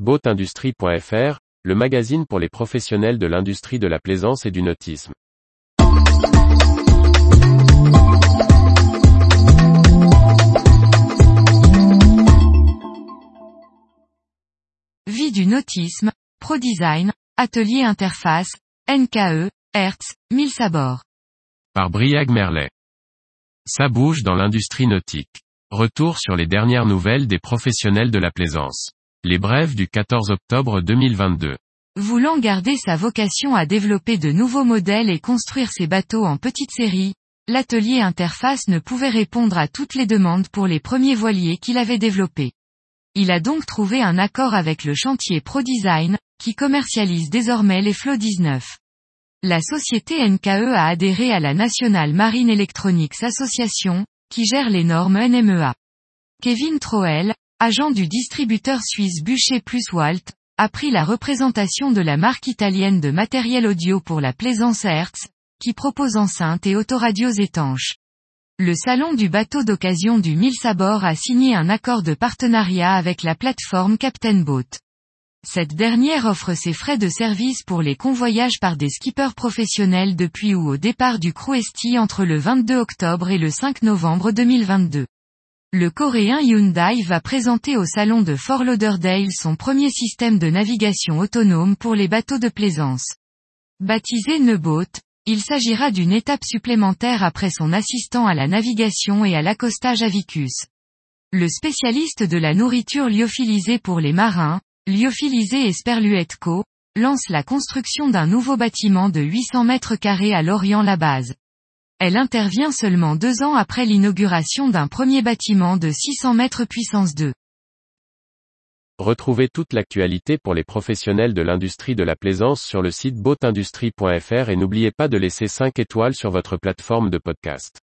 Boatindustrie.fr, le magazine pour les professionnels de l'industrie de la plaisance et du nautisme. Vie du nautisme, ProDesign, Atelier Interface, NKE, Hertz, 1000 sabords. Par Briag Merlet. Ça bouge dans l'industrie nautique. Retour sur les dernières nouvelles des professionnels de la plaisance. Les brèves du 14 octobre 2022. Voulant garder sa vocation à développer de nouveaux modèles et construire ses bateaux en petite série, l'atelier Interface ne pouvait répondre à toutes les demandes pour les premiers voiliers qu'il avait développés. Il a donc trouvé un accord avec le chantier ProDesign, qui commercialise désormais les Flots 19. La société NKE a adhéré à la National Marine Electronics Association, qui gère les normes NMEA. Kevin Troel, agent du distributeur suisse Bûcher plus Walt, a pris la représentation de la marque italienne de matériel audio pour la plaisance Hertz, qui propose enceintes et autoradios étanches. Le salon du bateau d'occasion du 1000 Sabord a signé un accord de partenariat avec la plateforme Captain Boat. Cette dernière offre ses frais de service pour les convoyages par des skippers professionnels depuis ou au départ du Cruesti entre le 22 octobre et le 5 novembre 2022. Le coréen Hyundai va présenter au salon de Fort Lauderdale son premier système de navigation autonome pour les bateaux de plaisance. Baptisé Neuboat, il s'agira d'une étape supplémentaire après son assistant à la navigation et à l'accostage Avicus. Le spécialiste de la nourriture lyophilisée pour les marins, Lyophilisé et lance la construction d'un nouveau bâtiment de 800 mètres carrés à Lorient-la-Base. Elle intervient seulement deux ans après l'inauguration d'un premier bâtiment de 600 mètres puissance 2. Retrouvez toute l'actualité pour les professionnels de l'industrie de la plaisance sur le site boatindustrie.fr et n'oubliez pas de laisser 5 étoiles sur votre plateforme de podcast.